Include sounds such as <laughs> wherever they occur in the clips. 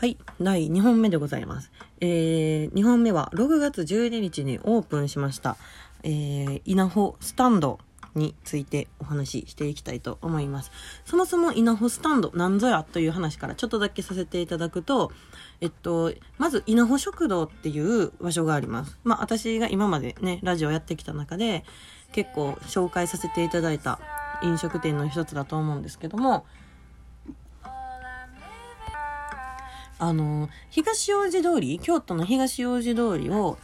はい。第2本目でございます。えー、2本目は6月12日にオープンしました、えー、稲穂スタンドについてお話ししていきたいと思います。そもそも稲穂スタンドなんぞやという話からちょっとだけさせていただくと、えっと、まず稲穂食堂っていう場所があります。まあ私が今までね、ラジオやってきた中で結構紹介させていただいた飲食店の一つだと思うんですけども、あの、東大路通り、京都の東大路通りを、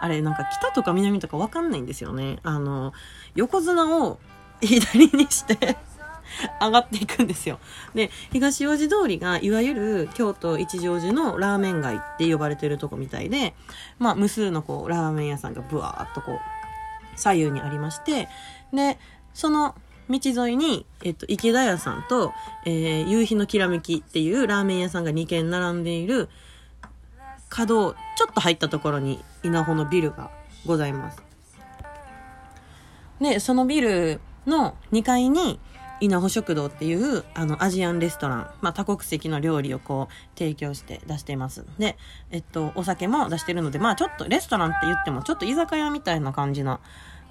あれ、なんか北とか南とかわかんないんですよね。あの、横綱を左にして <laughs> 上がっていくんですよ。で、東大路通りが、いわゆる京都一条寺のラーメン街って呼ばれてるとこみたいで、まあ、無数のこう、ラーメン屋さんがブワーっとこう、左右にありまして、で、その道沿いに、えっと、池田屋さんと、えー、夕日のきらめきっていうラーメン屋さんが2軒並んでいる角をちょっと入ったところに稲穂のビルがございます。で、そのビルの2階に稲穂食堂っていうあのアジアンレストラン、まあ多国籍の料理をこう提供して出しています。で、えっと、お酒も出してるので、まあちょっとレストランって言ってもちょっと居酒屋みたいな感じな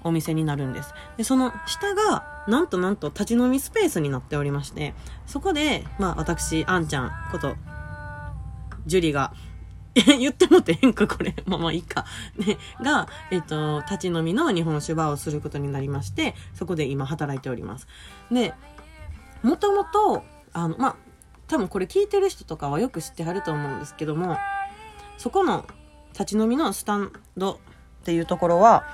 お店になるんです。で、その下が、なんとなんと立ち飲みスペースになっておりまして、そこで、まあ私、あんちゃんこと、ジュリが、<laughs> 言ってもてへんか、これ。<laughs> まあまあいいか。ね、が、えっ、と、立ち飲みの日本酒場をすることになりまして、そこで今働いております。で、もともと、あの、まあ、多分これ聞いてる人とかはよく知ってはると思うんですけども、そこの立ち飲みのスタンドっていうところは、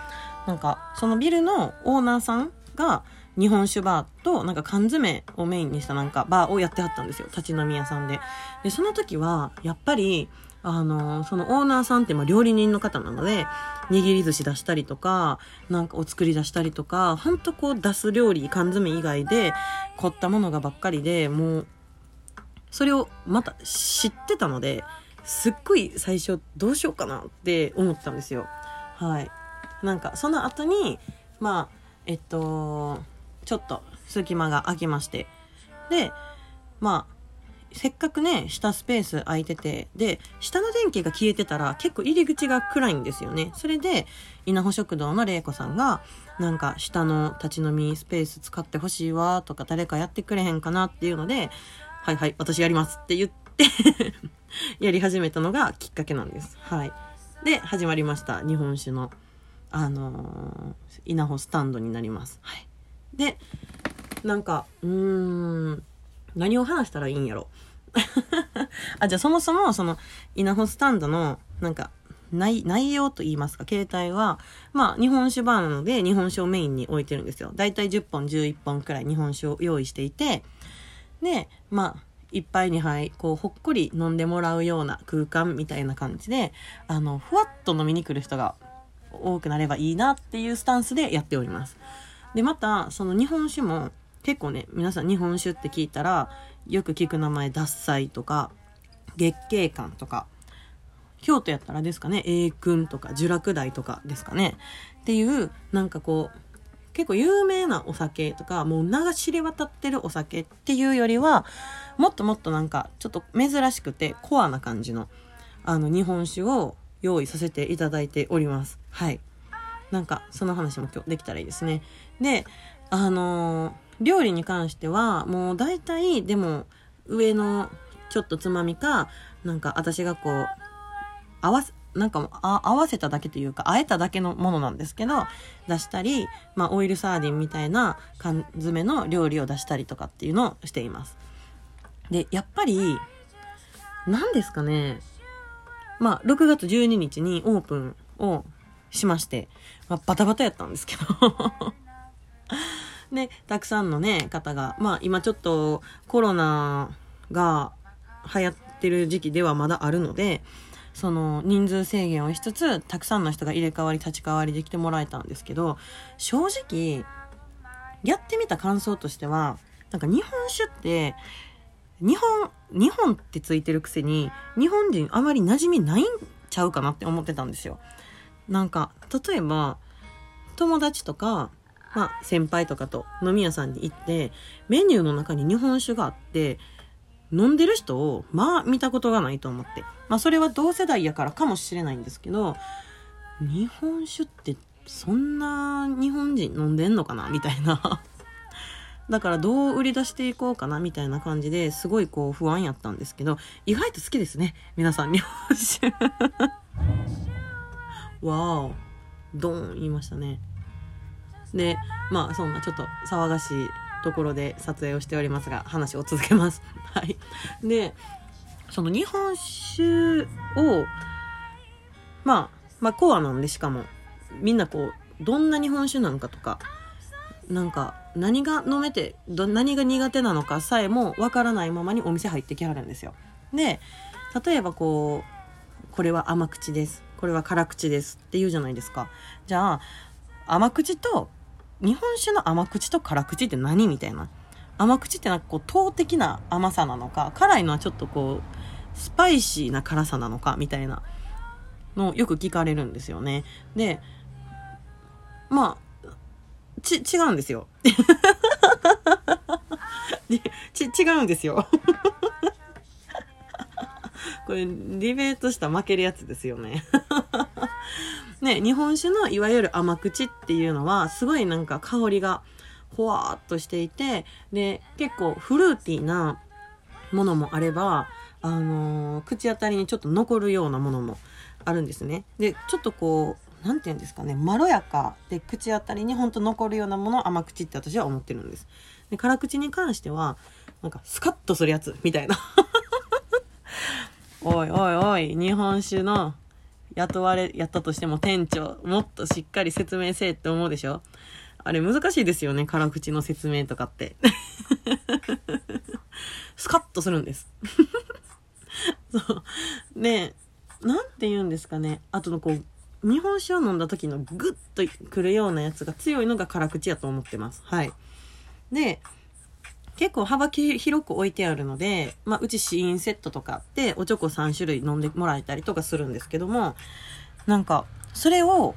なんか、そのビルのオーナーさんが、日本酒バーと、なんか缶詰をメインにしたなんかバーをやってはったんですよ。立ち飲み屋さんで。で、その時は、やっぱり、あの、そのオーナーさんってまあ料理人の方なので、握り寿司出したりとか、なんかお作り出したりとか、ほんとこう出す料理、缶詰以外で凝ったものがばっかりで、もう、それをまた知ってたので、すっごい最初どうしようかなって思ったんですよ。はい。なんかその後にまあえっとちょっと隙間が空きましてでまあせっかくね、下スペース空いてて、で、下の電気が消えてたら結構入り口が暗いんですよね。それで、稲穂食堂の玲子さんが、なんか下の立ち飲みスペース使ってほしいわとか誰かやってくれへんかなっていうので、はいはい、私やりますって言って <laughs> やり始めたのがきっかけなんです。はい。で、始まりました。日本酒のあのー、稲穂スタンドになります。はい。で、なんか、うーん、何を話したらいいんやろ。<laughs> あ、じゃあそもそも、その、稲穂スタンドの、なんか、内、内容と言いますか、携帯は、まあ、日本酒バーなので、日本酒をメインに置いてるんですよ。だいたい10本、11本くらい日本酒を用意していて、で、まあ、一杯二杯、こう、ほっこり飲んでもらうような空間みたいな感じで、あの、ふわっと飲みに来る人が多くなればいいなっていうスタンスでやっております。で、また、その日本酒も結構ね、皆さん日本酒って聞いたら、よく聞く名前、獺祭とか、月桂冠とか、京都やったらですかね、栄君とか、呪落台とかですかね。っていう、なんかこう、結構有名なお酒とか、もう名が知れ渡ってるお酒っていうよりは、もっともっとなんか、ちょっと珍しくてコアな感じの、あの、日本酒を用意させていただいております。はい。なんか、その話も今日できたらいいですね。で、あのー、料理に関しては、もう大体、でも、上のちょっとつまみか、なんか私がこう、合わせ、なんか合わせただけというか、あえただけのものなんですけど、出したり、まあ、オイルサーディンみたいな缶詰の料理を出したりとかっていうのをしています。で、やっぱり、何ですかね、まあ、6月12日にオープンをしまして、まあ、バタバタやったんですけどで、<laughs> たくさんのね、方が、まあ、今ちょっとコロナが流行ってる時期ではまだあるので、その人数制限をしつつ、たくさんの人が入れ替わり立ち替わりできてもらえたんですけど、正直、やってみた感想としては、なんか日本酒って、日本、日本ってついてるくせに、日本人あまり馴染みないんちゃうかなって思ってたんですよ。なんか、例えば、友達とか、まあ、先輩とかと飲み屋さんに行って、メニューの中に日本酒があって、飲んでる人を、まあ見たことがないと思って。まあそれは同世代やからかもしれないんですけど、日本酒ってそんな日本人飲んでんのかな？みたいな <laughs> だからどう売り出していこうかな？みたいな感じですごいこう不安やったんですけど、意外と好きですね。皆さん日本酒わードーン言いましたね。で、まあそんなちょっと騒がしいところで撮影をしておりますが、話を続けます。<laughs> はい。で、その日本酒を、まあ、まあコアなんでしかも、みんなこう、どんな日本酒なのかとか、なんか何が飲めてど何が苦手なのかさえもわからないままにお店入ってきはるんですよ。で例えばこうこれは甘口ですこれは辛口ですって言うじゃないですか。じゃあ甘口と日本酒の甘口と辛口って何みたいな。甘口ってなんかこう、糖的な甘さなのか、辛いのはちょっとこう、スパイシーな辛さなのか、みたいなのをよく聞かれるんですよね。で、まあ、ち、違うんですよ。<laughs> ち、違うんですよ。これ、ディベートした負けるやつですよね。<laughs> ね、日本酒のいわゆる甘口っていうのは、すごいなんか香りがほわーっとしていて、で、結構フルーティーなものもあれば、あのー、口当たりにちょっと残るようなものもあるんですね。で、ちょっとこう、なんて言うんですかね、まろやかで口当たりにほんと残るようなものを甘口って私は思ってるんです。で、辛口に関しては、なんかスカッとするやつみたいな。おいおいおい、日本酒の雇われ、やったとしても店長、もっとしっかり説明せえって思うでしょ？あれ難しいですよね、辛口の説明とかって。<laughs> スカッとするんです。<laughs> そう。で、なんて言うんですかね。あとのこう、日本酒を飲んだ時のグッとくるようなやつが強いのが辛口やと思ってます。はい。で、結構幅広く置いてあるので、まあ、うち試飲セットとかあって、おちょこ3種類飲んでもらえたりとかするんですけども、なんか、それを、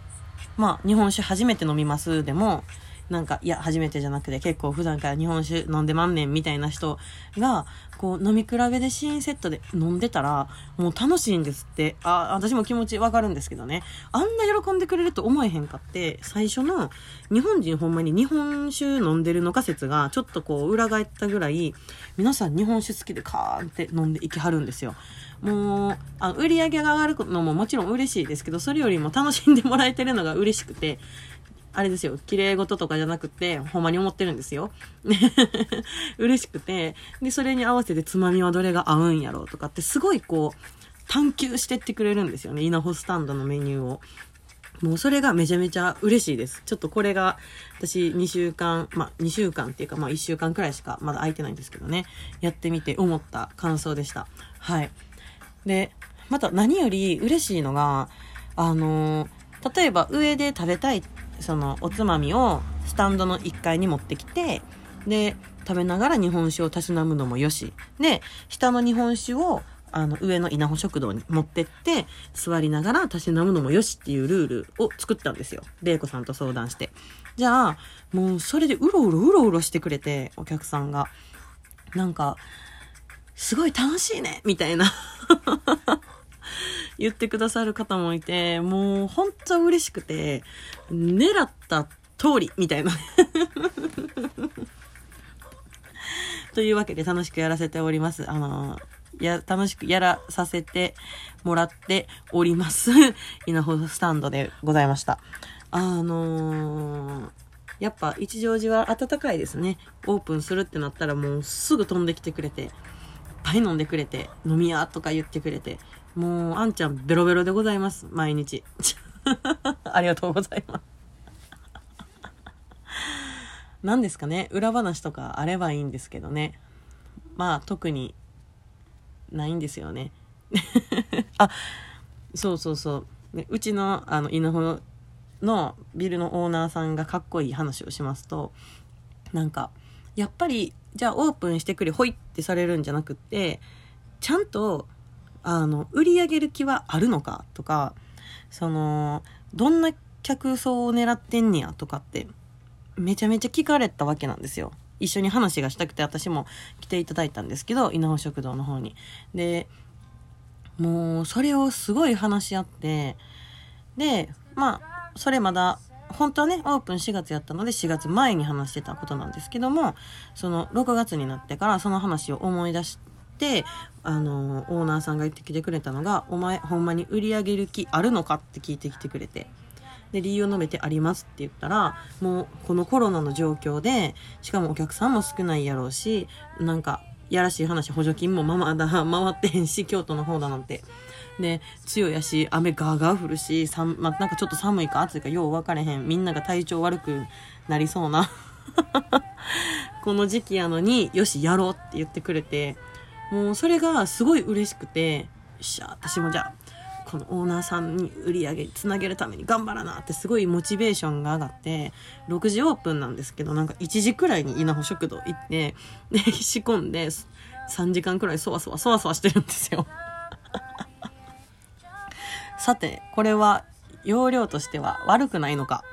まあ、日本酒初めて飲みますでも、なんか、いや、初めてじゃなくて、結構普段から日本酒飲んでまんねんみたいな人が、こう、飲み比べで試飲セットで飲んでたら、もう楽しいんですって。あ、私も気持ちわかるんですけどね。あんな喜んでくれると思えへんかって、最初の、日本人ほんまに日本酒飲んでるのか説が、ちょっとこう、裏返ったぐらい、皆さん日本酒好きでカーンって飲んでいきはるんですよ。もう、あ売り上げが上がるのももちろん嬉しいですけど、それよりも楽しんでもらえてるのが嬉しくて、あれですよ、綺麗事とかじゃなくて、ほんまに思ってるんですよ。<laughs> 嬉しくて、で、それに合わせてつまみはどれが合うんやろうとかって、すごいこう、探求してってくれるんですよね、稲穂スタンドのメニューを。もうそれがめちゃめちゃ嬉しいです。ちょっとこれが、私2週間、まあ2週間っていうかまあ1週間くらいしかまだ空いてないんですけどね、やってみて思った感想でした。はい。で、また何より嬉しいのが、あの、例えば上で食べたいっそのおつまみをスタンドの1階に持ってきて、で、食べながら日本酒をたしなむのもよし。で、下の日本酒をあの、上の稲穂食堂に持ってって、座りながらたしなむのもよしっていうルールを作ったんですよ。玲子さんと相談して。じゃあ、もうそれでうろうろうろうろしてくれて、お客さんが。なんか、すごい楽しいねみたいな言ってくださる方もいて、もう本当嬉しくて、狙った通りみたいな <laughs> というわけで楽しくやらせております。あの、や、楽しくやらさせてもらっております。<laughs> 稲穂スタンドでございました。あのー、やっぱ一乗寺は暖かいですね。オープンするってなったらもうすぐ飛んできてくれて、いっぱい飲んでくれて、飲み屋とか言ってくれて、もう、あんちゃんベロベロでございます。毎日。<laughs> ありがとうございます。何ですかね？裏話とかあればいいんですけどね。まあ、特にないんですよね。<laughs> あ、そうそうそう。ね、うちの、あの、稲穂のビルのオーナーさんがかっこいい話をしますと、なんか、やっぱり、じゃあオープンしてくれ、ほいってされるんじゃなくって、ちゃんとあの、売り上げる気はあるのかとか、その、どんな客層を狙ってんねやとかって、めちゃめちゃ聞かれたわけなんですよ。一緒に話がしたくて私も来ていただいたんですけど、稲穂食堂の方に。で、もう、それをすごい話し合って、で、まあ、それまだ、本当はね、オープン4月やったので4月前に話してたことなんですけども、その6月になってからその話を思い出し、あの、オーナーさんが言ってきてくれたのが、お前ほんまに売り上げる気あるのかって聞いてきてくれて。で、理由を述べてありますって言ったら、もうこのコロナの状況で、しかもお客さんも少ないやろうし、なんか、やらしい話、補助金もままだ <laughs> 回ってへんし、京都の方だなんて。で、強やし、雨ガーガー降るし、さま、なんかちょっと寒いか暑いかよう分かれへん。みんなが体調悪くなりそうな。<laughs> この時期やのに、よし、やろうって言ってくれて、もうそれがすごい嬉しくて、よっしゃ、私もじゃあ、このオーナーさんに売り上げつなげるために頑張らなってすごいモチベーションが上がって6時オープンなんですけどなんか1時くらいに稲穂食堂行ってで仕込んで3時間くらいそわそわそわそわしてるんですよ。<laughs> さてこれは容量としては悪くないのか？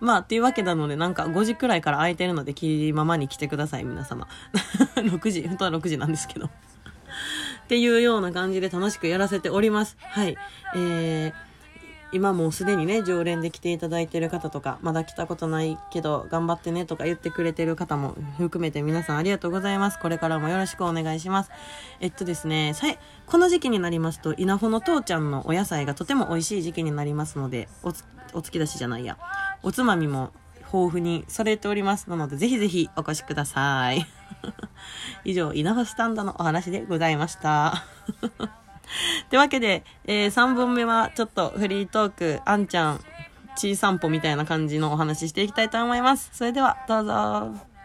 まあ、っていうわけなので、なんか5時くらいから空いてるので、きりままに来てください、皆様。<laughs> 6時、本当は6時なんですけどっていうような感じで楽しくやらせております。はい。えー、今もうすでにね、常連で来ていただいてる方とか、まだ来たことないけど頑張ってねとか言ってくれてる方も含めて皆さんありがとうございます。これからもよろしくお願いします。えっとですね、さいこの時期になりますと、稲穂の父ちゃんのお野菜がとても美味しい時期になりますので、おつ、お突き出しじゃないや。おつまみも豊富にされております。ので、ぜひぜひお越しください。<laughs> 以上、稲葉スタンドのお話でございました。というわけで、えー、3本目はちょっとフリートーク、あんちゃん、ちい散歩みたいな感じのお話ししていきたいと思います。それでは、どうぞ。